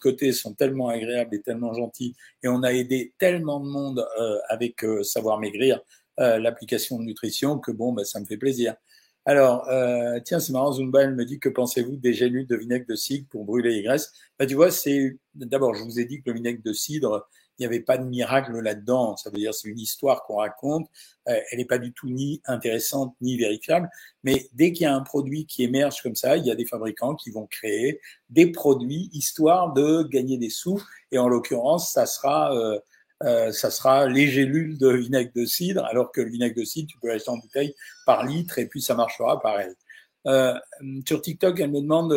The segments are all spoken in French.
côté sont tellement agréables et tellement gentils, et on a aidé tellement de monde euh, avec euh, Savoir Maigrir, euh, l'application de nutrition, que bon, bah, ça me fait plaisir. Alors, tiens, c'est marrant, Zumba, elle me dit que pensez-vous des gélules de vinaigre de cidre pour brûler les graisses? Bah, Tu vois, c'est d'abord, je vous ai dit que le vinaigre de cidre, il n'y avait pas de miracle là-dedans. Ça veut dire c'est une histoire qu'on raconte. Euh, elle n'est pas du tout ni intéressante ni vérifiable. Mais dès qu'il y a un produit qui émerge comme ça, il y a des fabricants qui vont créer des produits histoire de gagner des sous. Et en l'occurrence, ça sera euh, euh, ça sera les gélules de vinaigre de cidre, alors que le vinaigre de cidre, tu peux l'acheter en bouteille par litre et puis ça marchera pareil. Euh, sur TikTok, elle me demande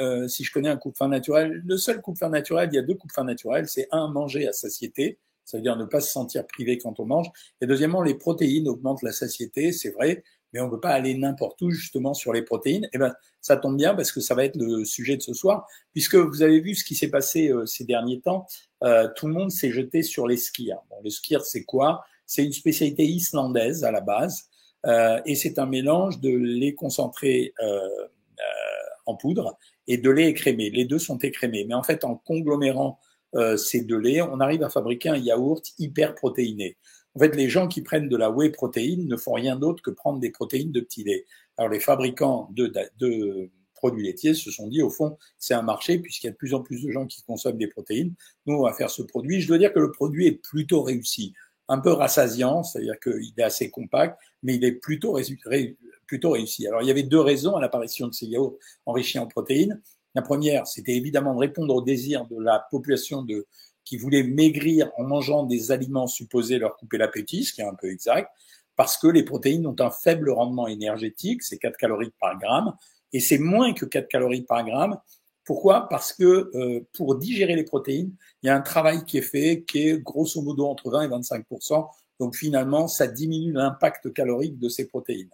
euh, si je connais un coupe-fin naturel. Le seul coupe-fin naturel, il y a deux coupe-fins naturels. C'est un, manger à satiété, ça veut dire ne pas se sentir privé quand on mange. Et deuxièmement, les protéines augmentent la satiété, c'est vrai, mais on ne peut pas aller n'importe où justement sur les protéines. Et eh ben, ça tombe bien parce que ça va être le sujet de ce soir, puisque vous avez vu ce qui s'est passé euh, ces derniers temps. Euh, tout le monde s'est jeté sur les skiers. Bon, le skier, c'est quoi? C'est une spécialité islandaise à la base. Euh, et c'est un mélange de lait concentré euh, euh, en poudre et de lait écrémé. Les deux sont écrémés, mais en fait, en conglomérant ces deux laits, on arrive à fabriquer un yaourt hyper protéiné. En fait, les gens qui prennent de la whey protéine ne font rien d'autre que prendre des protéines de petit lait. Alors, les fabricants de, de produits laitiers se sont dit, au fond, c'est un marché puisqu'il y a de plus en plus de gens qui consomment des protéines. Nous, on va faire ce produit. Je dois dire que le produit est plutôt réussi un peu rassasiant, c'est-à-dire qu'il est assez compact, mais il est plutôt, plutôt réussi. Alors, il y avait deux raisons à l'apparition de ces yaourts enrichis en protéines. La première, c'était évidemment de répondre au désir de la population de, qui voulait maigrir en mangeant des aliments supposés leur couper l'appétit, ce qui est un peu exact, parce que les protéines ont un faible rendement énergétique, c'est 4 calories par gramme, et c'est moins que 4 calories par gramme pourquoi? Parce que euh, pour digérer les protéines, il y a un travail qui est fait qui est grosso modo entre 20 et 25% Donc finalement, ça diminue l'impact calorique de ces protéines.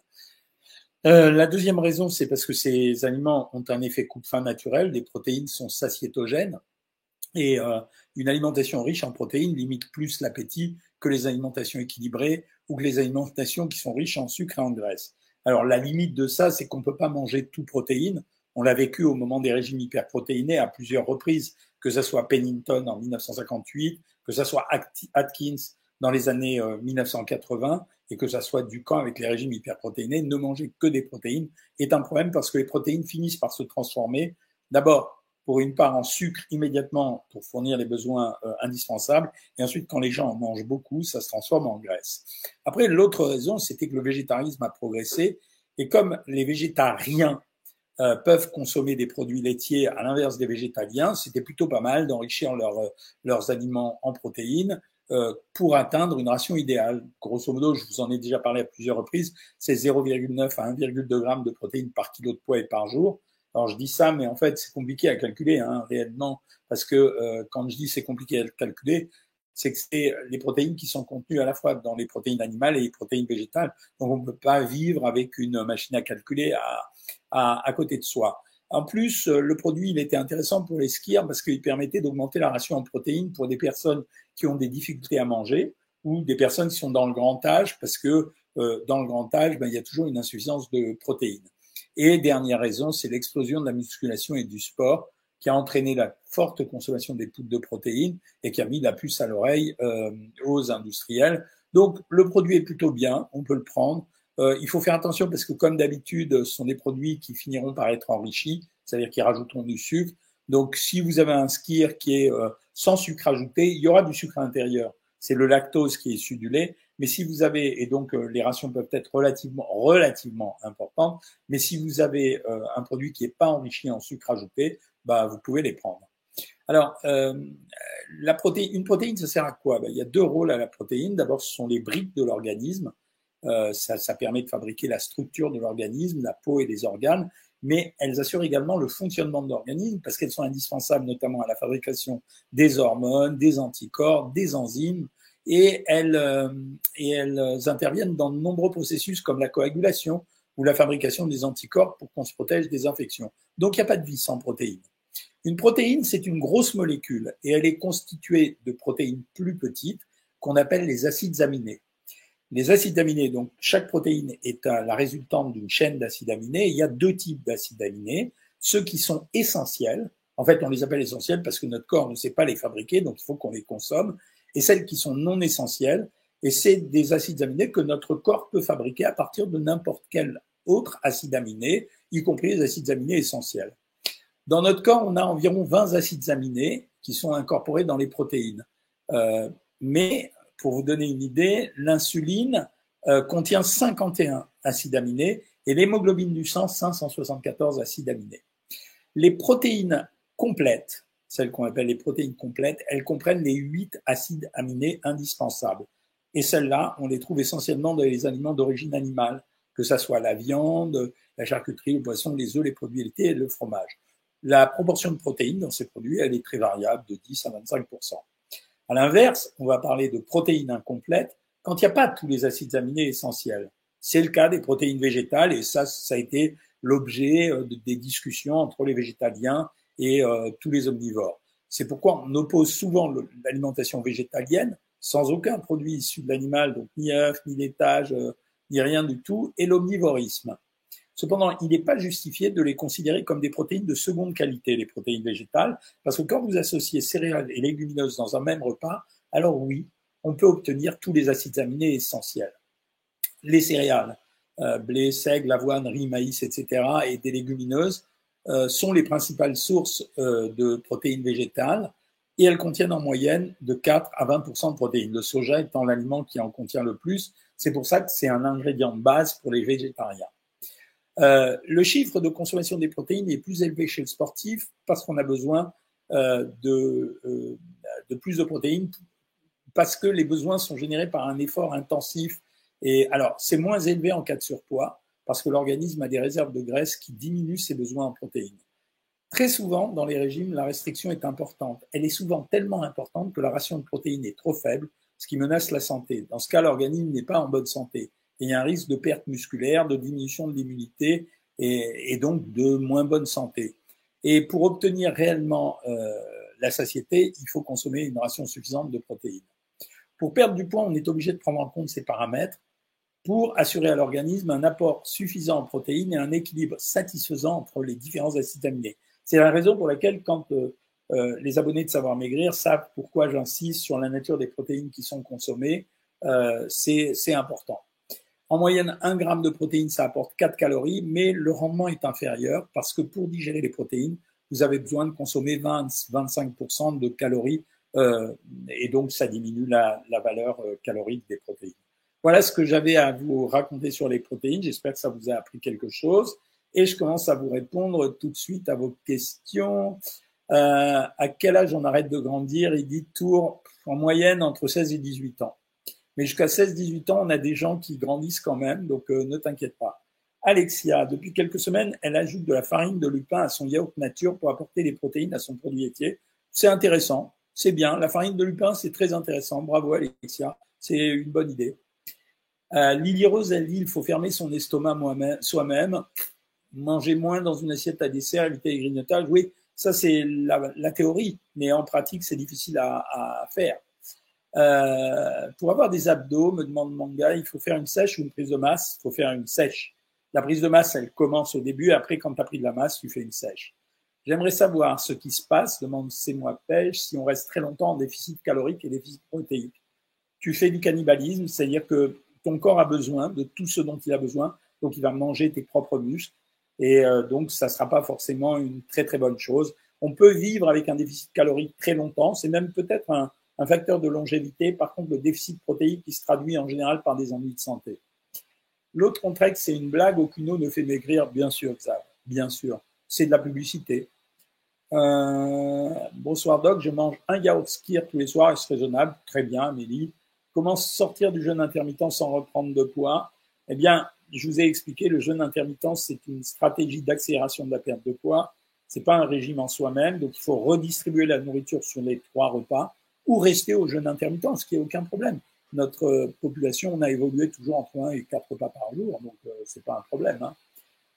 Euh, la deuxième raison, c'est parce que ces aliments ont un effet coupe-faim naturel. Les protéines sont satiétogènes et euh, une alimentation riche en protéines limite plus l'appétit que les alimentations équilibrées ou que les alimentations qui sont riches en sucre et en graisse. Alors la limite de ça, c'est qu'on ne peut pas manger tout protéine. On l'a vécu au moment des régimes hyperprotéinés à plusieurs reprises, que ce soit Pennington en 1958, que ce soit Atkins dans les années 1980 euh, et que ça soit Ducamp avec les régimes hyperprotéinés, ne manger que des protéines est un problème parce que les protéines finissent par se transformer d'abord pour une part en sucre immédiatement pour fournir les besoins euh, indispensables et ensuite quand les gens en mangent beaucoup, ça se transforme en graisse. Après l'autre raison, c'était que le végétarisme a progressé et comme les végétariens euh, peuvent consommer des produits laitiers à l'inverse des végétaliens, c'était plutôt pas mal d'enrichir euh, leurs aliments en protéines euh, pour atteindre une ration idéale. Grosso modo, je vous en ai déjà parlé à plusieurs reprises, c'est 0,9 à 1,2 g de protéines par kilo de poids et par jour. Alors je dis ça, mais en fait c'est compliqué à calculer hein, réellement, parce que quand je dis c'est compliqué à calculer, c'est que c'est les protéines qui sont contenues à la fois dans les protéines animales et les protéines végétales. Donc on ne peut pas vivre avec une machine à calculer à, à, côté de soi. En plus, euh, le produit, il était intéressant pour les skieurs parce qu'il permettait d'augmenter la ration en protéines pour des personnes qui ont des difficultés à manger ou des personnes qui sont dans le grand âge parce que euh, dans le grand âge, ben, il y a toujours une insuffisance de protéines. Et dernière raison, c'est l'explosion de la musculation et du sport qui a entraîné la forte consommation des poudres de protéines et qui a mis la puce à l'oreille euh, aux industriels. Donc le produit est plutôt bien, on peut le prendre. Euh, il faut faire attention parce que comme d'habitude, ce sont des produits qui finiront par être enrichis, c'est-à-dire qui rajouteront du sucre. Donc si vous avez un skier qui est euh, sans sucre ajouté, il y aura du sucre à l'intérieur. C'est le lactose qui est issu du lait. Mais si vous avez, et donc euh, les rations peuvent être relativement, relativement importantes, mais si vous avez un produit qui n'est pas enrichi en sucre ajouté, bah, vous pouvez les prendre. Alors, euh, la protéine, une protéine, ça sert à quoi? Bah, Il y a deux rôles à la protéine. D'abord, ce sont les briques de l'organisme. Euh, ça, ça, permet de fabriquer la structure de l'organisme, la peau et les organes, mais elles assurent également le fonctionnement de l'organisme parce qu'elles sont indispensables notamment à la fabrication des hormones, des anticorps, des enzymes, et elles, euh, et elles interviennent dans de nombreux processus comme la coagulation ou la fabrication des anticorps pour qu'on se protège des infections. Donc il n'y a pas de vie sans protéines. Une protéine, c'est une grosse molécule et elle est constituée de protéines plus petites qu'on appelle les acides aminés. Les acides aminés, donc chaque protéine est la résultante d'une chaîne d'acides aminés. Il y a deux types d'acides aminés, ceux qui sont essentiels, En fait, on les appelle essentielles parce que notre corps ne sait pas les fabriquer, donc il faut qu'on les consomme. Et celles qui sont non essentielles, et c'est des acides aminés que notre corps peut fabriquer à partir de n'importe quel autre acide aminé, y compris les acides aminés essentiels. Dans notre corps, on a environ 20 acides aminés qui sont incorporés dans les protéines. Euh, mais pour vous donner une idée, l'insuline euh, contient 51 acides aminés et l'hémoglobine du sang 574 acides aminés. Les protéines complètes, celles qu'on appelle les protéines complètes, elles comprennent les 8 acides aminés indispensables. Et celles-là, on les trouve essentiellement dans les aliments d'origine animale, que ce soit la viande, la charcuterie, le poisson, les œufs, les produits laitiers et le fromage. La proportion de protéines dans ces produits, elle est très variable, de 10 à 25% À l'inverse, on va parler de protéines incomplètes quand il n'y a pas tous les acides aminés essentiels. C'est le cas des protéines végétales et ça, ça a été l'objet euh, des discussions entre les végétaliens et euh, tous les omnivores. C'est pourquoi on oppose souvent l'alimentation végétalienne sans aucun produit issu de l'animal, donc ni œuf, ni laitage, euh, ni rien du tout, et l'omnivorisme. Cependant, il n'est pas justifié de les considérer comme des protéines de seconde qualité, les protéines végétales, parce que quand vous associez céréales et légumineuses dans un même repas, alors oui, on peut obtenir tous les acides aminés essentiels. Les céréales, euh, blé, seigle, avoine, riz, maïs, etc., et des légumineuses euh, sont les principales sources de protéines végétales et elles contiennent en moyenne de 4 à 20% de protéines. Le soja étant l'aliment qui en contient le plus, c'est pour ça que c'est un ingrédient de base pour les végétariens. Euh, le chiffre de consommation des protéines est plus élevé chez le sportif parce qu'on a besoin euh, de, euh, de, plus de protéines, parce que les besoins sont générés par un effort intensif. Et alors, c'est moins élevé en cas de surpoids, parce que l'organisme a des réserves de graisse qui diminuent ses besoins en protéines. Très souvent, dans les régimes, la restriction est importante. Elle est souvent tellement importante que la ration de protéines est trop faible, ce qui menace la santé. Dans ce cas, l'organisme n'est pas en bonne santé. Et il y a un risque de perte musculaire, de diminution de l'immunité et, donc de moins bonne santé. Et pour obtenir réellement euh, la satiété, il faut consommer une ration suffisante de protéines. Pour perdre du poids, on est obligé de prendre en compte ces paramètres pour assurer à l'organisme un apport suffisant en protéines et un équilibre satisfaisant entre les différents acides aminés. C'est la raison pour laquelle, quand euh, euh, les abonnés de Savoir Maigrir savent pourquoi j'insiste sur la nature des protéines qui sont consommées, euh, c'est important. En moyenne, 1 gramme de protéines, ça apporte 4 calories, mais le rendement est inférieur parce que pour digérer les protéines, vous avez besoin de consommer 20-25% de calories euh, et donc ça diminue la, la valeur euh, calorique des protéines. Voilà ce que j'avais à vous raconter sur les protéines. J'espère que ça vous a appris quelque chose. Et je commence à vous répondre tout de suite à vos questions. Euh, à quel âge on arrête de grandir? Il dit tour en moyenne entre 16 et 18 ans. Mais jusqu'à 16-18 ans, on a des gens qui grandissent quand même, donc euh, ne t'inquiète pas. Alexia, depuis quelques semaines, elle ajoute de la farine de lupin à son yaourt nature pour apporter les protéines à son produit laitier. C'est intéressant, c'est bien. La farine de lupin, c'est très intéressant. Bravo Alexia, c'est une bonne idée. Euh, Lily Rose, elle dit il faut fermer son estomac soi-même manger moins dans une assiette à dessert, éviter les grignotages. Oui, ça c'est la, théorie, mais en pratique c'est difficile à, faire. Euh, pour avoir des abdos, me demande Manga, il faut faire une sèche ou une prise de masse? Il faut faire une sèche. La prise de masse, elle commence au début, après quand tu as pris de la masse, tu fais une sèche. J'aimerais savoir ce qui se passe, demande C'est moi pêche, si on reste très longtemps en déficit calorique et déficit protéique. Tu fais du cannibalisme, c'est-à-dire que ton corps a besoin de tout ce dont il a besoin, donc il va manger tes propres muscles et euh, donc, ça ne sera pas forcément une très très bonne chose. On peut vivre avec un déficit calorique très longtemps. C'est même peut-être un, facteur de longévité. Par contre, le déficit protéique qui se traduit en général par des ennuis de santé. L'autre contexte, c'est une blague. Aucune eau ne fait maigrir, bien sûr, ça, bien sûr. C'est de la publicité. Euh, bonsoir Doc, je mange un yaourt skier tous les soirs, est-ce raisonnable? Très bien, Amélie. Comment sortir du jeûne intermittent sans reprendre de poids? Eh bien, je vous ai expliqué, le jeûne intermittent, c'est une stratégie d'accélération de la perte de poids. C'est pas un régime en soi-même, donc il faut redistribuer la nourriture sur les trois repas ou rester au jeûne intermittent, ce qui est aucun problème. Notre euh, population, on a évolué toujours entre 1 et 4 repas par jour, donc euh, c'est pas un problème. Hein.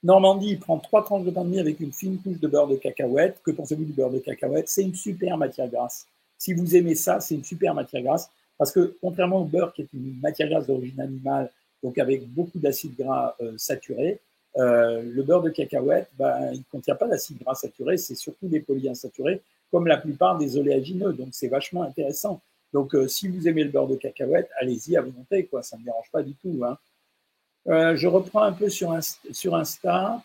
Normandie prend trois tranches de pain de mie avec une fine couche de beurre de cacahuète. Que pensez-vous du beurre de cacahuète C'est une super matière grasse. Si vous aimez ça, c'est une super matière grasse parce que contrairement au beurre qui est une matière grasse d'origine animale donc avec beaucoup d'acides gras euh, saturés. le beurre de cacahuète, bah, il ne contient pas d'acide gras saturé, c'est surtout des polyinsaturés, comme la plupart des oléagineux. Donc, c'est vachement intéressant. Donc, si vous aimez le beurre de cacahuète, allez-y à volonté, quoi. Ça ne me dérange pas du tout. Hein. je reprends un peu sur, sur Insta.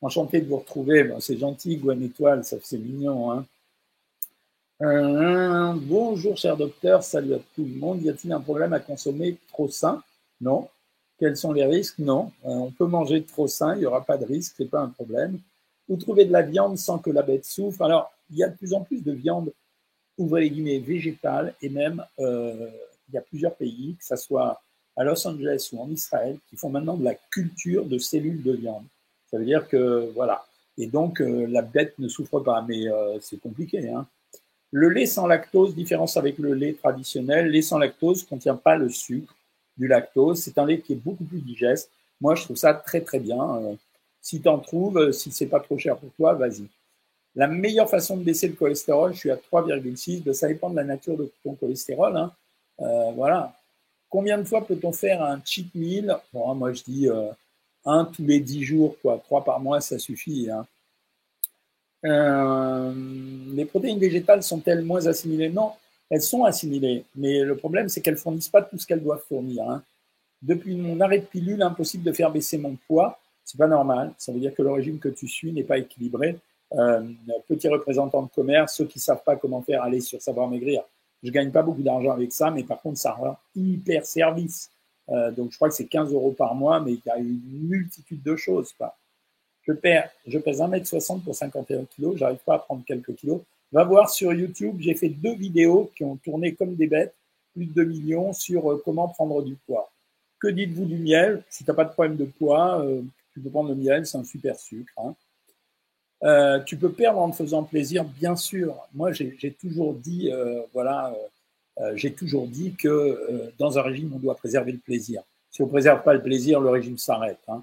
enchanté de vous retrouver. c'est gentil, Gwen Étoile, ça c'est mignon. Hein. Euh, bonjour cher docteur, salut à tout le monde. Y a-t-il un problème à consommer trop sain? Non. Quels sont les risques? Non. Euh, on peut manger trop sain, il n'y aura pas de risque, c'est pas un problème. Vous trouvez de la viande sans que la bête souffre. Alors, il y a de plus en plus de viande, ouvrez les guillemets, végétale, et même euh, il y a plusieurs pays, que ce soit à Los Angeles ou en Israël, qui font maintenant de la culture de cellules de viande. Ça veut dire que, voilà. Et donc, la bête ne souffre pas, mais c'est compliqué, hein. Le lait sans lactose, différence avec le lait traditionnel, le lait sans lactose ne contient pas le sucre du lactose. C'est un lait qui est beaucoup plus digeste. Moi, je trouve ça très très bien. Euh, si tu en trouves, euh, si c'est pas trop cher pour toi, vas-y. La meilleure façon de baisser le cholestérol, je suis à 3,6. Ben, ça dépend de la nature de ton cholestérol. Hein. Euh, voilà. Combien de fois peut-on faire un cheat meal? Moi, je dis un tous les 10 jours, quoi. Trois par mois, ça suffit. Hein. Euh, les protéines végétales sont-elles moins assimilées? Non, elles sont assimilées, mais le problème, c'est qu'elles fournissent pas tout ce qu'elles doivent fournir. Hein. Depuis mon arrêt de pilule, impossible de faire baisser mon poids. C'est pas normal. Ça veut dire que le régime que tu suis n'est pas équilibré. Euh, petit représentant de commerce, ceux qui savent pas comment faire, aller sur Savoir Maigrir. Je gagne pas beaucoup d'argent avec ça, mais par contre, ça rend hyper service. Euh, donc, je crois que c'est 15 euros par mois, mais il y a une multitude de choses. Quoi. Je, pèse 1m60 pour 51 kg, j'arrive pas à prendre quelques kilos. Va voir sur YouTube, j'ai fait deux vidéos qui ont tourné comme des bêtes, plus de 2 millions, sur euh, comment prendre du poids. Que dites-vous du miel? Si tu n'as pas de problème de poids, euh, tu peux prendre le miel, c'est un super sucre. Hein. Euh, tu peux perdre en te faisant plaisir, bien sûr. Moi, j'ai toujours dit, voilà, j'ai toujours dit que dans un régime, on doit préserver le plaisir. Si on ne préserve pas le plaisir, le régime s'arrête. Hein.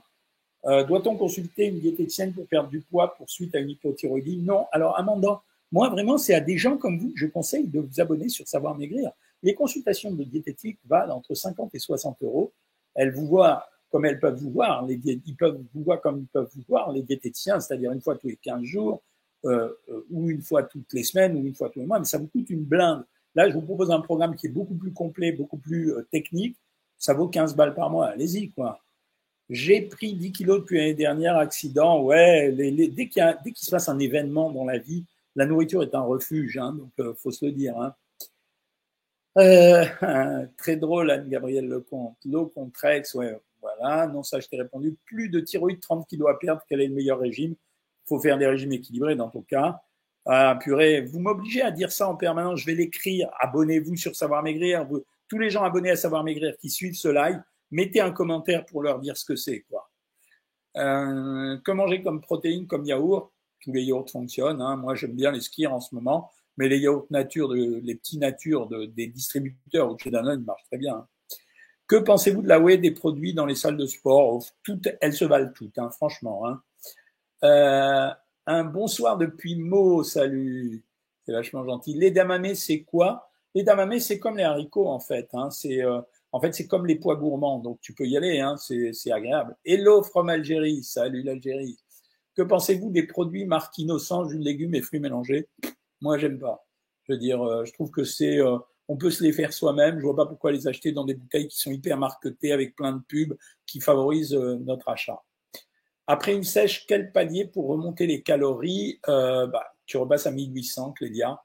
Euh, doit-on consulter une diététicienne pour perdre du poids pour suite à une hypothyroïdie? Non. Alors, Amanda, moi, vraiment, c'est à des gens comme vous que je conseille de vous abonner sur Savoir Maigrir. Les consultations de diététique valent entre 50 et 60 euros. Elles vous voient comme elles peuvent vous voir. Les, ils peuvent vous voir comme ils peuvent vous voir, les diététiciens, c'est-à-dire une fois tous les 15 jours, euh, euh, ou une fois toutes les semaines, ou une fois tous les mois, mais ça vous coûte une blinde. Là, je vous propose un programme qui est beaucoup plus complet, beaucoup plus technique. Ça vaut 15 balles par mois. Allez-y, quoi. J'ai pris 10 kilos depuis l'année dernière, accident. Ouais, dès qu'il se passe un événement dans la vie, la nourriture est un refuge, hein, donc euh, faut se le dire. Hein. Euh, très drôle, Anne-Gabrielle Lecomte. L'eau contrex, ouais, voilà. Non, ça, je t'ai répondu. Plus de thyroïde, 30 kilos à perdre. Quel est le meilleur régime? Faut faire des régimes équilibrés dans ton cas. Ah, purée, vous m'obligez à dire ça en permanence. Je vais l'écrire. Abonnez-vous sur Savoir Maigrir. tous les gens abonnés à Savoir Maigrir qui suivent ce live, mettez un commentaire pour leur dire ce que c'est. Euh, que manger comme protéines, comme yaourt Tous les yaourts fonctionnent. Hein. Moi, j'aime bien les skirs en ce moment, mais les yaourts nature, les petits natures des distributeurs ou chez Danone marchent très bien. Hein. Que pensez-vous de la whey des produits dans les salles de sport? Toutes, elles se valent toutes, hein, franchement. Euh, un bonsoir depuis Meaux, salut. C'est vachement gentil. Les damamés, c'est quoi? Les damamés, c'est comme les haricots en fait. C'est euh, en fait, c'est comme les pois gourmands, donc tu peux y aller, hein, c'est agréable. Hello from Algérie, salut l'Algérie. Que pensez-vous des produits marques innocents, jus de légumes et fruits mélangés? Moi, j'aime pas. Je veux dire, euh, je trouve que c'est, euh, on peut se les faire soi-même. Je vois pas pourquoi les acheter dans des bouteilles qui sont hyper marketées avec plein de pubs qui favorisent euh, notre achat. Après une sèche, quel palier pour remonter les calories? Bah, Tu repasses à 1800, Clédia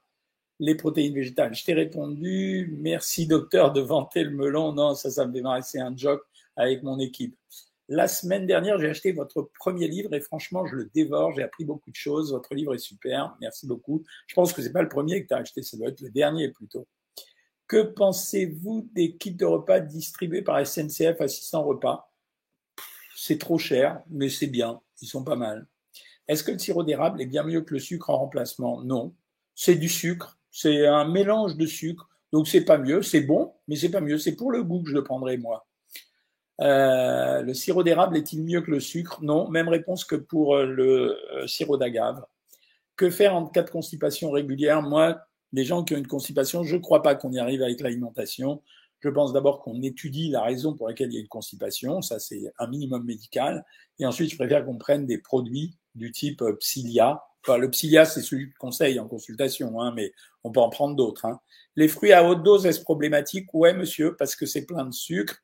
les protéines végétales. Je t'ai répondu, merci docteur de vanter le melon. Non, ça, ça me démarrer, un joke avec mon équipe. La semaine dernière, j'ai acheté votre premier livre et franchement, je le dévore. J'ai appris beaucoup de choses. Votre livre est super. Merci beaucoup. Je pense que c'est pas le premier que tu as acheté, ça doit être le dernier plutôt. Que pensez-vous des kits de repas distribués par SNCF Assistant Repas? C'est trop cher, mais c'est bien. Ils sont pas mal. Est-ce que le sirop d'érable est bien mieux que le sucre en remplacement? Non. C'est du sucre c'est un mélange de sucre, donc c'est pas mieux. C'est bon, mais c'est pas mieux. C'est pour le goût que je le prendrai moi. Euh, le sirop d'érable est-il mieux que le sucre? Non, même réponse que pour euh, le euh, sirop d'agave. Que faire en cas de constipation régulière? Moi, les gens qui ont une constipation, je ne crois pas qu'on y arrive avec l'alimentation. Je pense d'abord qu'on étudie la raison pour laquelle il y a une constipation, ça c'est un minimum médical, et ensuite je préfère qu'on prenne des produits du type Psyllia. Le Psyllia, c'est celui de conseil en consultation, hein, mais on peut en prendre d'autres. Hein. Les fruits à haute dose, est-ce problématique? Ouais, monsieur, parce que c'est plein de sucre.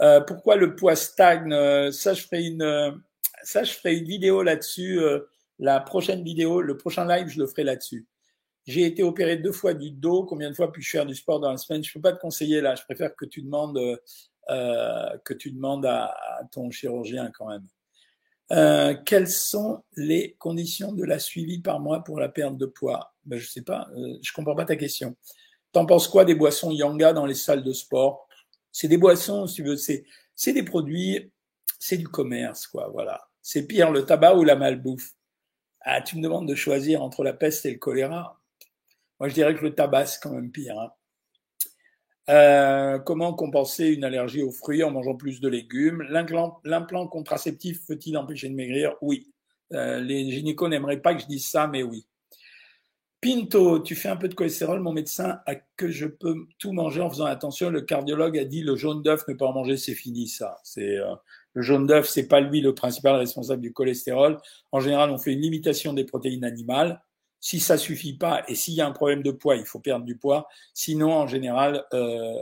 Euh, pourquoi le poids stagne? Euh, Ça, je ferai une, ça, je ferai une vidéo là-dessus. la prochaine vidéo, le prochain live, je le ferai là-dessus. J'ai été opéré deux fois du dos. Combien de fois puis-je faire du sport dans la semaine? Je peux pas te conseiller là. Je préfère que tu demandes, euh, que tu demandes à, ton chirurgien quand même. Euh, quelles sont les conditions de la suivi par mois pour la perte de poids? Ben, Je sais pas. Euh, je comprends pas ta question. T'en penses quoi des boissons Yanga dans les salles de sport? C'est des boissons, si tu veux. C'est c'est des produits. C'est du commerce, quoi. Voilà. C'est pire le tabac ou la malbouffe? Ah, tu me demandes de choisir entre la peste et le choléra. Moi, je dirais que le tabac, c'est quand même pire. Hein. Euh, comment compenser une allergie aux fruits en mangeant plus de légumes? L'implant contraceptif peut-il empêcher de maigrir? Oui. Euh, les gynécos n'aimeraient pas que je dise ça, mais oui. Pinto, tu fais un peu de cholestérol, mon médecin a que je peux tout manger en faisant attention? Le cardiologue a dit le jaune d'œuf, ne pas en manger, c'est fini ça. C'est euh, le jaune d'œuf, c'est pas lui le principal responsable du cholestérol. En général, on fait une limitation des protéines animales. Si ça suffit pas et s'il y a un problème de poids, il faut perdre du poids. Sinon, en général, euh,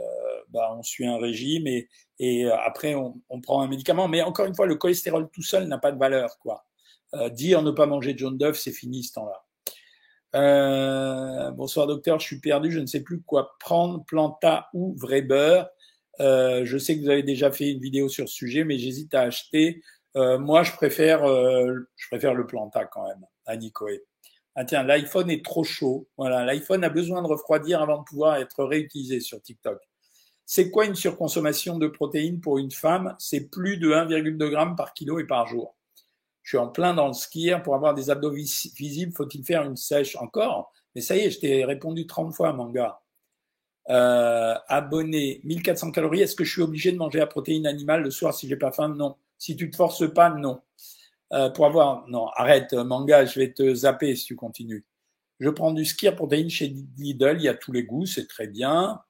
bah, on suit un régime et, euh, après on, prend un médicament. Mais encore une fois, le cholestérol tout seul n'a pas de valeur. Quoi. Euh, dire ne pas manger de jaune d'œuf, c'est fini ce temps-là. Euh, bonsoir docteur, je suis perdu, je ne sais plus quoi prendre, Planta ou vrai beurre. Euh, je sais que vous avez déjà fait une vidéo sur ce sujet, mais j'hésite à acheter. Moi, je préfère, je préfère le Planta quand même, à Nicoé ah tiens, l'iPhone est trop chaud. Voilà, l'iPhone a besoin de refroidir avant de pouvoir être réutilisé sur TikTok. C'est quoi une surconsommation de protéines pour une femme? C'est plus de 1,2 g par kilo et par jour. Je suis en plein dans le skier. Pour avoir des abdos visibles, faut-il faire une sèche encore? Mais ça y est, je t'ai répondu 30 fois, mon gars. Euh, abonné, 1400 calories. Est-ce que je suis obligé de manger la protéine animale le soir si j'ai pas faim? Non. Si tu te forces pas, non. Euh, pour avoir. Non, arrête, manga, je vais te zapper si tu continues. Je prends du skir protéine chez Lidl, il y a tous les goûts, c'est très bien.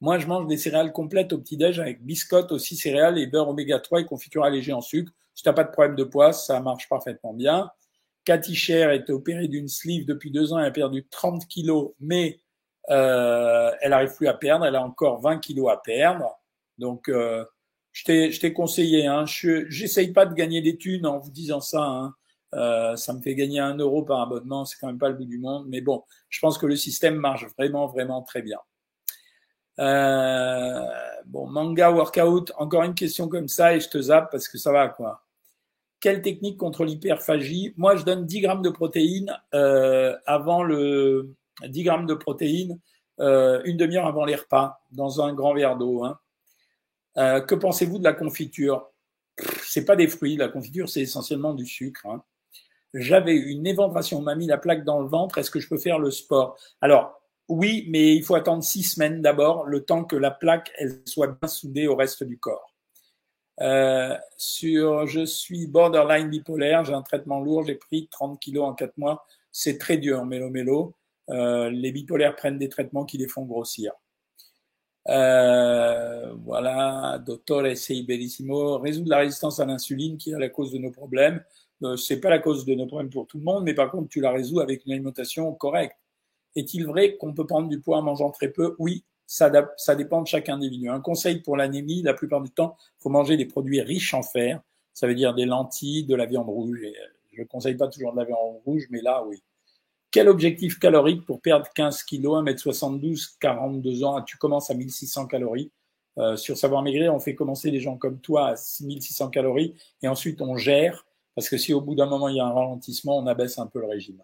Moi, je mange des céréales complètes au petit-déj avec biscottes aussi céréales et beurre oméga 3 et confiture allégée en sucre. Si t'as pas de problème de poids, ça marche parfaitement bien. Cathy Cher été opérée d'une sleeve depuis deux ans, elle a perdu 30 kilos, mais euh, elle arrive plus à perdre, elle a encore 20 kilos à perdre. Donc, euh, je t'ai conseillé. Hein, J'essaye pas de gagner des thunes en vous disant ça. Hein. Euh, ça me fait gagner un euro par abonnement, c'est quand même pas le bout du monde. Mais bon, je pense que le système marche vraiment, vraiment très bien. Euh, bon, manga workout, encore une question comme ça et je te zappe parce que ça va quoi. Quelle technique contre l'hyperphagie? Moi, je donne 10 grammes de protéines euh, avant le 10 grammes de protéines euh, une demi-heure avant les repas dans un grand verre d'eau. Hein. Euh, que pensez-vous de la confiture? C'est pas des fruits, la confiture c'est essentiellement du sucre. Hein. J'avais une éventration, on m'a mis la plaque dans le ventre, est-ce que je peux faire le sport? Alors oui, mais il faut attendre six semaines d'abord, le temps que la plaque elle soit bien soudée au reste du corps. Euh, sur je suis borderline bipolaire, j'ai un traitement lourd, j'ai pris 30 kilos en 4 mois, c'est très dur, mélo mélo. Euh, les bipolaires prennent des traitements qui les font grossir. Euh, voilà, Dottore sei bellissimo. Résoudre la résistance à l'insuline qui est la cause de nos problèmes. Euh, c'est pas la cause de nos problèmes pour tout le monde, mais par contre, tu la résous avec une alimentation correcte. Est-il vrai qu'on peut prendre du poids en mangeant très peu? Oui, ça, ça dépend de chaque individu. Un conseil pour l'anémie, la plupart du temps, faut manger des produits riches en fer. Ça veut dire des lentilles, de la viande rouge. Et je ne conseille pas toujours de la viande rouge, mais là, oui. Quel objectif calorique pour perdre 15 kilos, 1m72, 42 ans? Tu commences à 1600 calories. Euh, sur Savoir Maigrir, on fait commencer les gens comme toi à 1600 calories et ensuite on gère parce que si au bout d'un moment il y a un ralentissement, on abaisse un peu le régime.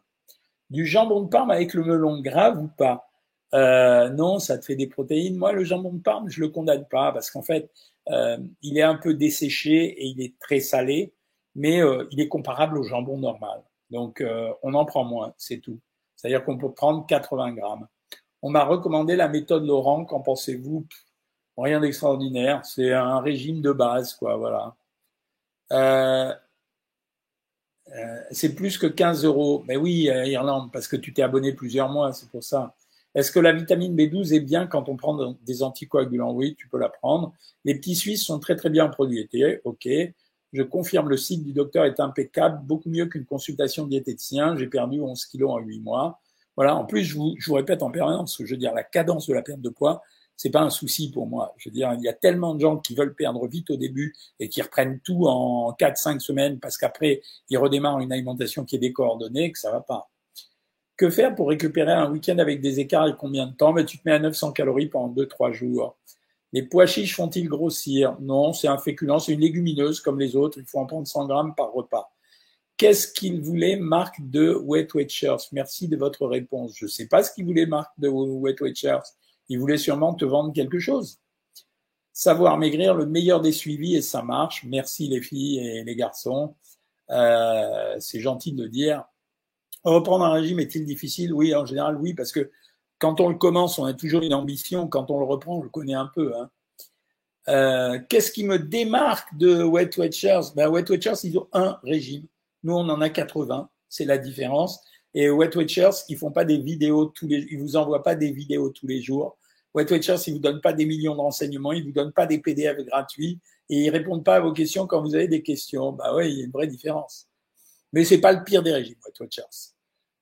Du jambon de Parme avec le melon, grave ou pas? Euh, Non, ça te fait des protéines. Moi, le jambon de Parme, je le condamne pas parce qu'en fait, euh, il est un peu desséché et il est très salé, mais il est comparable au jambon normal. Donc, euh, on en prend moins, c'est tout. C'est-à-dire qu'on peut prendre 80 grammes. On m'a recommandé la méthode Laurent. Qu'en pensez-vous? Rien d'extraordinaire. C'est un régime de base, quoi. Voilà. Euh, euh, c'est plus que 15 euros. Mais oui, Irlande, parce que tu t'es abonné plusieurs mois, c'est pour ça. Est-ce que la vitamine B12 est bien quand on prend des anticoagulants? Oui, tu peux la prendre. Les petits Suisses sont très très bien en produits. Ok. Je confirme, le site du docteur est impeccable, beaucoup mieux qu'une consultation diététicien. J'ai perdu 11 kilos en 8 mois. Voilà. En plus, je vous, répète en permanence, je veux dire, la cadence de la perte de poids, c'est pas un souci pour moi. Je veux dire, il y a tellement de gens qui veulent perdre vite au début et qui reprennent tout en 4-5 semaines parce qu'après, ils redémarrent une alimentation qui est décoordonnée que ça va pas. Que faire pour récupérer un week-end avec des écarts et combien de temps? Mais Tu te mets à 900 calories pendant 2-3 jours. Les pois chiches font-ils grossir? Non, c'est un féculent, c'est une légumineuse comme les autres. Il faut en prendre 100 grammes par repas. Qu'est-ce qu'il voulait, Marc de Wet Shirts? Merci de votre réponse. Je ne sais pas ce qu'il voulait, Marc de Wet Shirts. Il voulait sûrement te vendre quelque chose. Savoir maigrir, le meilleur des suivis et ça marche. Merci les filles et les garçons. Euh, c'est gentil de dire. Reprendre un régime est-il difficile? Oui, en général, oui, parce que quand on le commence, on a toujours une ambition. Quand on le reprend, on le connaît un peu. Hein. Euh, Qu'est-ce qui me démarque de Wet Watchers ben, Wet Watchers, ils ont un régime. Nous, on en a 80. C'est la différence. Et Wet Watchers, ils font pas des vidéos tous les, ils vous envoient pas des vidéos tous les jours. Wet Watchers, ils vous donnent pas des millions de renseignements, ils vous donnent pas des PDF gratuits et ils répondent pas à vos questions quand vous avez des questions. Bah ouais, il y a une vraie différence. Mais c'est pas le pire des régimes, Wet Watchers.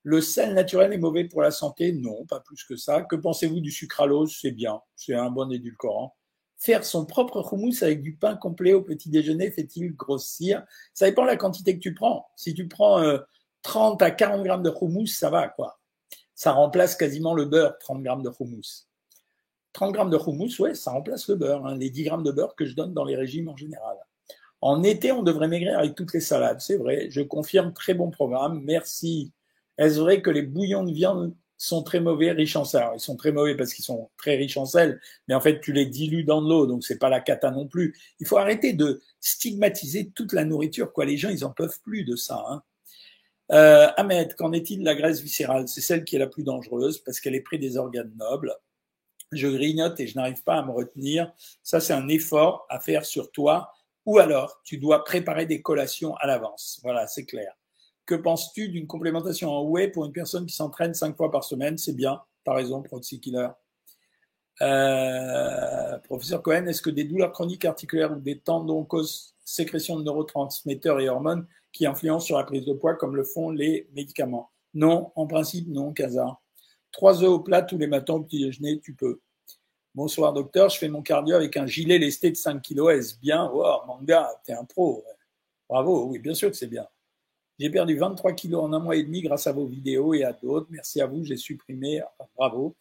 Le sel naturel est mauvais pour la santé? Non, pas plus que ça. Que pensez-vous du sucralose? C'est bien, c'est un bon édulcorant. Faire son propre houmous avec du pain complet au petit déjeuner fait-il grossir? Ça dépend de la quantité que tu prends. Si tu prends 30 euh, à 40 grammes de houmous, ça va quoi. Ça remplace quasiment le beurre, 30 grammes de houmous. 30 grammes de houmous, ouais, ça remplace le beurre. Hein, les 10 grammes de beurre que je donne dans les régimes en général. En été, on devrait maigrir avec toutes les salades, c'est vrai. Je confirme, très bon programme. Merci est-ce vrai que les bouillons de viande sont très mauvais, riches en sel? Ils sont très mauvais parce qu'ils sont très riches en sel, mais en fait, tu les dilues dans de l'eau, donc c'est pas la cata non plus. Il faut arrêter de stigmatiser toute la nourriture, quoi. Les gens, ils en peuvent plus de ça. Hein. Euh, Ahmed, qu'en est-il de la graisse viscérale? C'est celle qui est la plus dangereuse parce qu'elle est près des organes nobles. Je grignote et je n'arrive pas à me retenir. Ça, c'est un effort à faire sur toi. Ou alors, tu dois préparer des collations à l'avance. Voilà, c'est clair. Que penses-tu d'une complémentation en whey pour une personne qui s'entraîne cinq fois par semaine? C'est bien, as raison, Proxy Killer. Euh, professeur Cohen, est-ce que des douleurs chroniques articulaires ou des tendons causent sécrétion de neurotransmetteurs et hormones qui influencent sur la prise de poids comme le font les médicaments? Non, en principe, non, Casa. Trois œufs au plat tous les matins au petit déjeuner, tu peux. Bonsoir docteur, je fais mon cardio avec un gilet lesté de 5 kg. Est-ce bien? Oh, manga, t'es un pro. Bravo, oui, bien sûr que c'est bien. J'ai perdu 23 kilos en un mois et demi grâce à vos vidéos et à d'autres. Merci à vous, j'ai supprimé. bravo.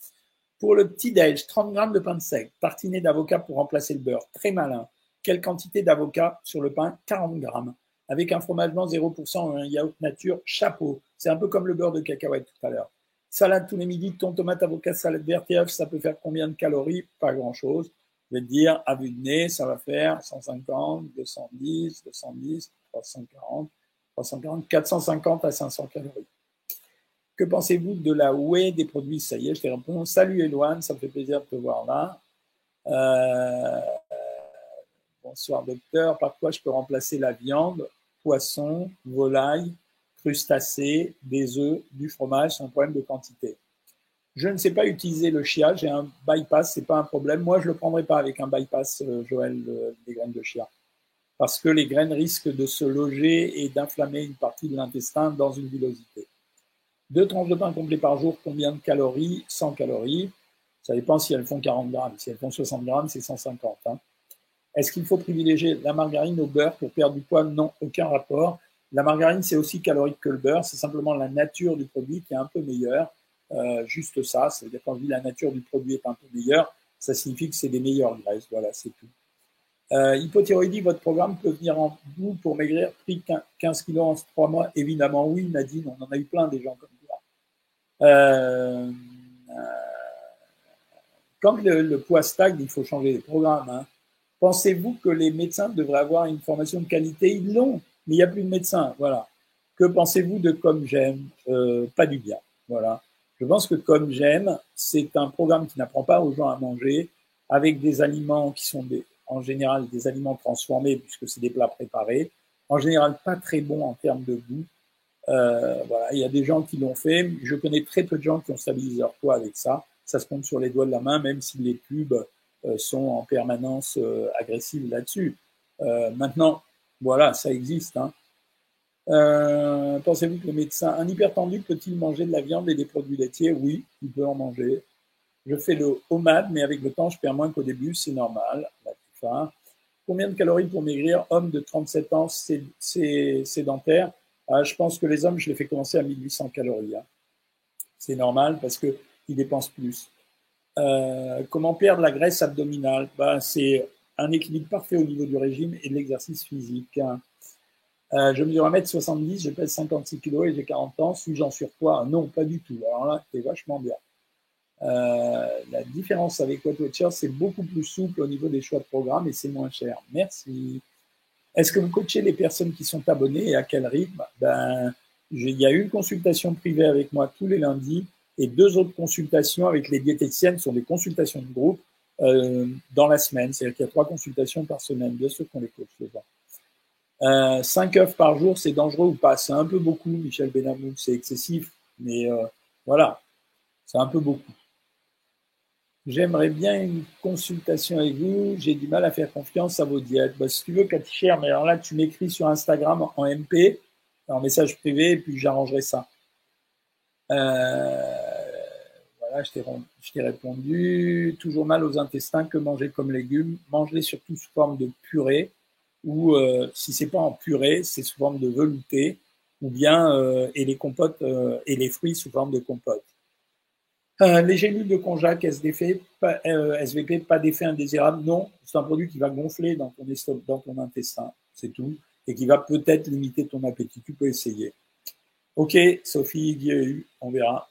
Pour le petit déj, 30 grammes de pain de sec, tartiné d'avocat pour remplacer le beurre. Très malin. Quelle quantité d'avocat sur le pain? 40 grammes. Avec un fromage blanc 0% et un yaourt nature, chapeau. C'est un peu comme le beurre de cacahuète tout à l'heure. Salade tous les midis, thon, tomate, avocat, salade verte et ça peut faire combien de calories? Pas grand-chose. Je vais te dire, à vue de nez, ça va faire 150, 210, 210, 340, 340, 450 à 500 calories. Que pensez-vous de la whey des produits? Ça y est, je te réponds. Salut Eloane, ça me fait plaisir de te voir là. Euh, bonsoir docteur, par quoi je peux remplacer la viande, poisson, volaille, crustacés, des œufs, du fromage? Sans problème de quantité Je ne sais pas utiliser le chia, j'ai un bypass, c'est pas un problème. Moi, je le prendrai pas avec un bypass, euh, Joël, euh, des graines de chia parce que les graines risquent de se loger et d'inflammer une partie de l'intestin dans une villosité. Deux tranches de pain complet par jour, combien de calories? 100 calories. Ça dépend si elles font 40 grammes. Si elles font 60 grammes, c'est 150. Hein. Est-ce qu'il faut privilégier la margarine au beurre pour perdre du poids? Non, aucun rapport. La margarine, c'est aussi calorique que le beurre. C'est simplement la nature du produit qui est un peu meilleure. Euh, juste ça. C'est-à-dire quand je la nature du produit est un peu meilleure, ça signifie que c'est des meilleures graisses. Voilà, c'est tout. Euh, hypothyroïdie, votre programme peut venir en bout pour maigrir, pris 15 kilos en 3 mois Évidemment, oui, Nadine, on en a eu plein des gens comme toi. Euh, euh, quand le, poids stagne, il faut changer les programmes. Hein. Pensez-vous que les médecins devraient avoir une formation de qualité? Ils l'ont, mais il n'y a plus de médecins. Voilà. Que pensez-vous de Comme J'aime Pas du bien. Voilà. Je pense que Comme J'aime, c'est un programme qui n'apprend pas aux gens à manger avec des aliments qui sont des, en général des aliments transformés puisque c'est des plats préparés, en général pas très bons en termes de goût. Euh, voilà, il y a des gens qui l'ont fait, je connais très peu de gens qui ont stabilisé leur poids avec ça. ça se compte sur les doigts de la main, même si les pubs sont en permanence agressives là-dessus. maintenant, voilà, ça existe. Hein. Pensez-vous que le médecin, un hypertendu peut-il manger de la viande et des produits laitiers? Oui, il peut en manger. Je fais le OMAD, mais avec le temps, je perds moins qu'au début, c'est normal. Combien de calories pour maigrir Homme de 37 ans, sédentaire. Ah, je pense que les hommes, je les fais commencer à 1800 calories. Hein. C'est normal parce qu'ils dépensent plus. Euh, comment perdre la graisse abdominale? Bah, C'est un équilibre parfait au niveau du régime et de l'exercice physique. Hein. Euh, je mesure 1m70, je pèse 56 kg et j'ai 40 ans. Suis-je en surpoids? Non, pas du tout. Alors là, c'est vachement bien. Euh, la différence avec Watcher, c'est beaucoup plus souple au niveau des choix de programme et c'est moins cher. Merci. Est-ce que vous coachez les personnes qui sont abonnées et à quel rythme? Ben, Il y a une consultation privée avec moi tous les lundis et deux autres consultations avec les diététiciennes sont des consultations de groupe euh, dans la semaine. C'est-à-dire qu'il y a trois consultations par semaine, bien sûr qu'on les coach dedans. Euh, 5 œufs par jour, c'est dangereux ou pas? C'est un peu beaucoup, Michel Benamou, c'est excessif, mais voilà, c'est un peu beaucoup. J'aimerais bien une consultation avec vous. J'ai du mal à faire confiance à vos diètes. Bah, si tu veux, Cathy Cher, mais alors là, tu m'écris sur Instagram en MP, en message privé, et puis j'arrangerai ça. Euh, voilà, je t'ai répondu. Toujours mal aux intestins, que manger comme légumes? Mange-les surtout sous forme de purée, ou euh, si c'est pas en purée, c'est sous forme de velouté, ou bien euh, et les compotes et les fruits sous forme de compote. Euh, les gélules de konjac SVP, pas, euh, SVP, pas d'effet indésirable, non. C'est un produit qui va gonfler dans ton, dans ton intestin, c'est tout, et qui va peut-être limiter ton appétit. Tu peux essayer. Ok, Sophie, on verra.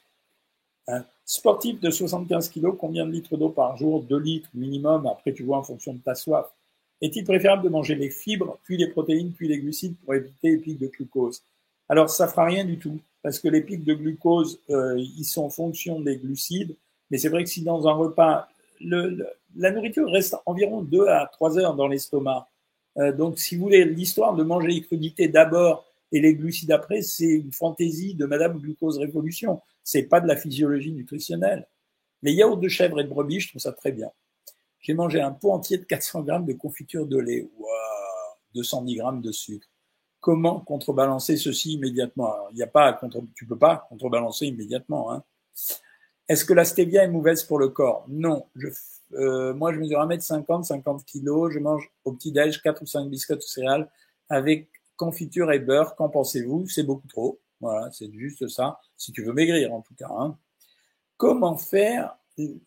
Sportif de 75 kg, combien de litres d'eau par jour? 2 litres minimum. Après, tu vois en fonction de ta soif. Est-il préférable de manger les fibres, puis les protéines, puis les glucides pour éviter les pics de glucose? Alors, ça fera rien du tout parce que les pics de glucose, euh, ils sont en fonction des glucides. Mais c'est vrai que si dans un repas, le, la nourriture reste environ 2 à 3 heures dans l'estomac. Euh, donc, si vous voulez, l'histoire de manger les crudités d'abord et les glucides après, c'est une fantaisie de Madame Glucose Révolution. C'est pas de la physiologie nutritionnelle. Les yaourts de chèvre et de brebis, je trouve ça très bien. J'ai mangé un pot entier de 400 grammes de confiture de lait. Waouh 210 grammes de sucre comment contrebalancer ceci immédiatement Il n'y a pas, contre, tu peux pas contrebalancer immédiatement. Hein. Est-ce que la stevia est mauvaise pour le corps? Non. Euh, moi, je mesure 1m50, 50 kg. Je mange au petit-déj 4 ou 5 biscuits ou céréales avec confiture et beurre. Qu'en pensez-vous? C'est beaucoup trop. Voilà, c'est juste ça. Si tu veux maigrir, en tout cas. Hein. Comment faire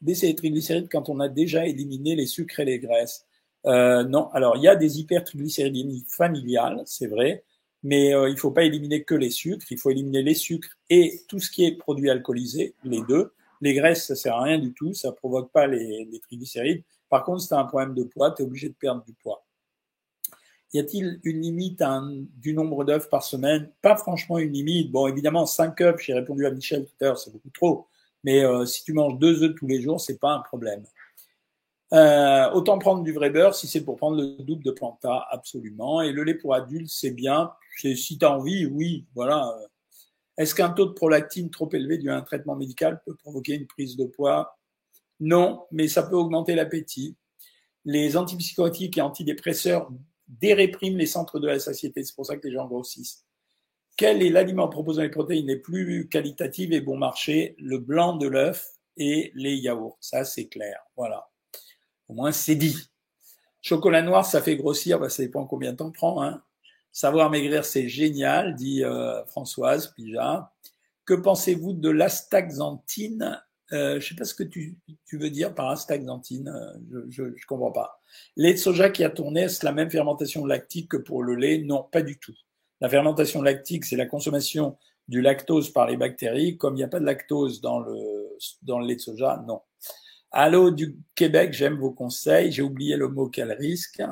baisser les triglycérides quand on a déjà éliminé les sucres et les graisses? Euh, non, alors il y a des hypertriglycéridémies familiales, c'est vrai, mais euh, il ne faut pas éliminer que les sucres, il faut éliminer les sucres et tout ce qui est produit alcoolisé, les deux. Les graisses, ça sert à rien du tout, ça provoque pas les, les triglycérides. Par contre, si tu as un problème de poids, tu es obligé de perdre du poids. Y a-t-il une limite du nombre d'œufs par semaine? Pas franchement une limite. Bon, évidemment, 5 œufs, j'ai répondu à Michel tout à l'heure, c'est beaucoup trop. Mais euh, si tu manges deux œufs tous les jours, c'est pas un problème. Euh, autant prendre du vrai beurre si c'est pour prendre le double de Planta, absolument. Et le lait pour adultes, c'est bien. Si tu as envie, oui, voilà. Est-ce qu'un taux de prolactine trop élevé dû à un traitement médical peut provoquer une prise de poids? Non, mais ça peut augmenter l'appétit. Les antipsychotiques et antidépresseurs dérépriment les centres de la satiété. C'est pour ça que les gens grossissent. Quel est l'aliment proposant les protéines les plus qualitatives et bon marché? Le blanc de l'œuf et les yaourts. Ça, c'est clair. Voilà. Au moins, c'est dit. Chocolat noir, ça fait grossir, bah, ça dépend combien de temps prend. Hein. Savoir maigrir, c'est génial, dit euh, Françoise Pija. Que pensez-vous de l'astaxanthine euh, Je sais pas ce que tu, veux dire par astaxanthine, euh, je, je, comprends pas. Lait de soja qui a tourné, est-ce la même fermentation lactique que pour le lait? Non, pas du tout. La fermentation lactique, c'est la consommation du lactose par les bactéries. Comme il n'y a pas de lactose dans le, dans le lait de soja, non. Allô du Québec, j'aime vos conseils. J'ai oublié le mot quel risque.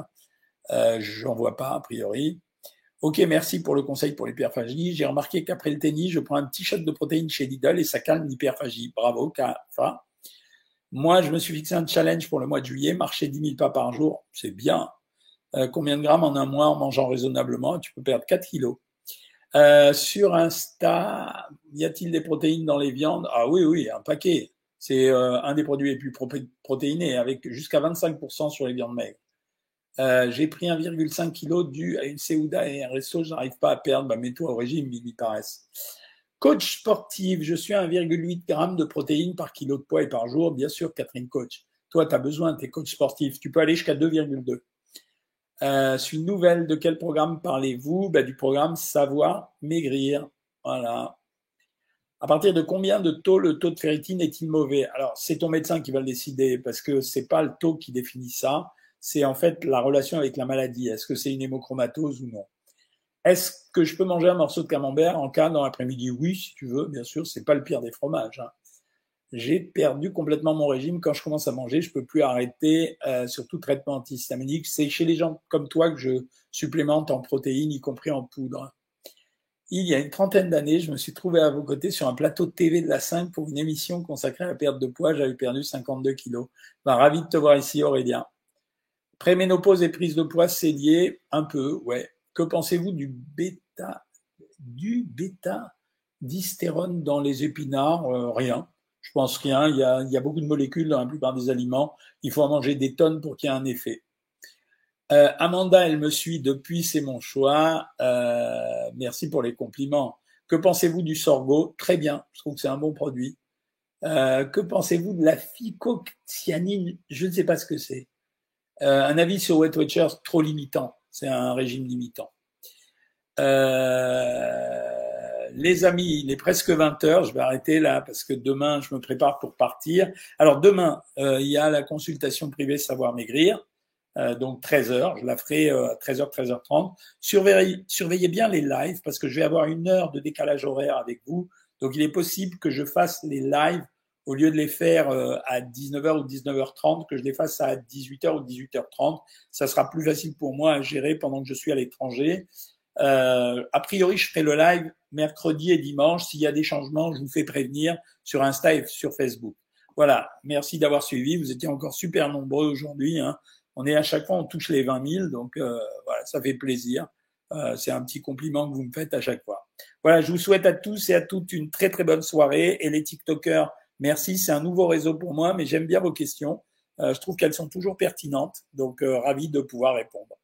Euh, J'en vois pas, a priori. Ok, merci pour le conseil pour l'hyperphagie. J'ai remarqué qu'après le tennis, je prends un petit shot de protéines chez Lidl et ça calme l'hyperphagie. Bravo, Kafa. Moi, je me suis fixé un challenge pour le mois de juillet, marcher 10 000 pas par jour. C'est bien. Euh, combien de grammes en un mois en mangeant raisonnablement? Tu peux perdre 4 kilos. Euh, sur Insta, y a-t-il des protéines dans les viandes? Ah oui, oui, un paquet C'est un des produits les plus protéinés, avec jusqu'à 25% sur les viandes maigres. j'ai pris 1,5 kg dû à une Ceuda et un resto, je n'arrive pas à perdre, bah, mets-toi au régime, il m'y paraissent. Coach sportif, je suis à 1,8 g de protéines par kilo de poids et par jour. Bien sûr, Catherine Coach. Toi, tu as besoin, tes coachs sportifs. Tu peux aller jusqu'à 2,2. Euh, suis nouvelle, de quel programme parlez-vous? Bah, Du programme Savoir Maigrir. Voilà. À partir de combien de taux le taux de ferritine est-il mauvais? Alors, c'est ton médecin qui va le décider parce que c'est pas le taux qui définit ça. C'est en fait la relation avec la maladie. Est-ce que c'est une hémochromatose ou non? Est-ce que je peux manger un morceau de camembert en cas dans l'après-midi? Oui, si tu veux, bien sûr, c'est pas le pire des fromages. Hein. J'ai perdu complètement mon régime. Quand je commence à manger, je peux plus arrêter, euh, surtout traitement antihistaminique. C'est chez les gens comme toi que je supplémente en protéines, y compris en poudre. Il y a une trentaine d'années, je me suis trouvé à vos côtés sur un plateau TV de la 5 pour une émission consacrée à la perte de poids. J'avais perdu 52 kilos. Bah, ravi de te voir ici, Aurélien. Préménopause et prise de poids, c'est lié un peu, ouais. Que pensez-vous du bêta, du bêta dans les épinards? Euh, Rien. Je pense rien. Il y, a, beaucoup de molécules dans la plupart des aliments. Il faut en manger des tonnes pour qu'il y ait un effet. Euh, Amanda, elle me suit depuis, c'est mon choix. Euh, merci pour les compliments. Que pensez-vous du sorgho? Très bien. Je trouve que c'est un bon produit. Euh, que pensez-vous de la phycocyanine? Je ne sais pas ce que c'est. Un avis sur Weight Watchers trop limitant. C'est un régime limitant. Les amis, il est presque 20 heures. Je vais arrêter là parce que demain, je me prépare pour partir. Alors demain, il y a la consultation privée Savoir Maigrir. Euh, donc 13 heures. Je la ferai à 13h, 13h30. Surveillez, surveillez bien les lives parce que je vais avoir une heure de décalage horaire avec vous. Donc il est possible que je fasse les lives au lieu de les faire euh, à 19h ou 19h30, que je les fasse à 18h ou 18h30. Ça sera plus facile pour moi à gérer pendant que je suis à l'étranger. Euh, a priori, je ferai le live mercredi et dimanche. S'il y a des changements, je vous fais prévenir sur Insta et sur Facebook. Voilà, merci d'avoir suivi. Vous étiez encore super nombreux aujourd'hui. Hein. On est à chaque fois, on touche les 20 000, donc euh, voilà, ça fait plaisir. Euh, c'est un petit compliment que vous me faites à chaque fois. Voilà, je vous souhaite à tous et à toutes une très très bonne soirée. Et les TikTokers, Merci, c'est un nouveau réseau pour moi, mais j'aime bien vos questions. Euh, je trouve qu'elles sont toujours pertinentes, donc ravi de pouvoir répondre.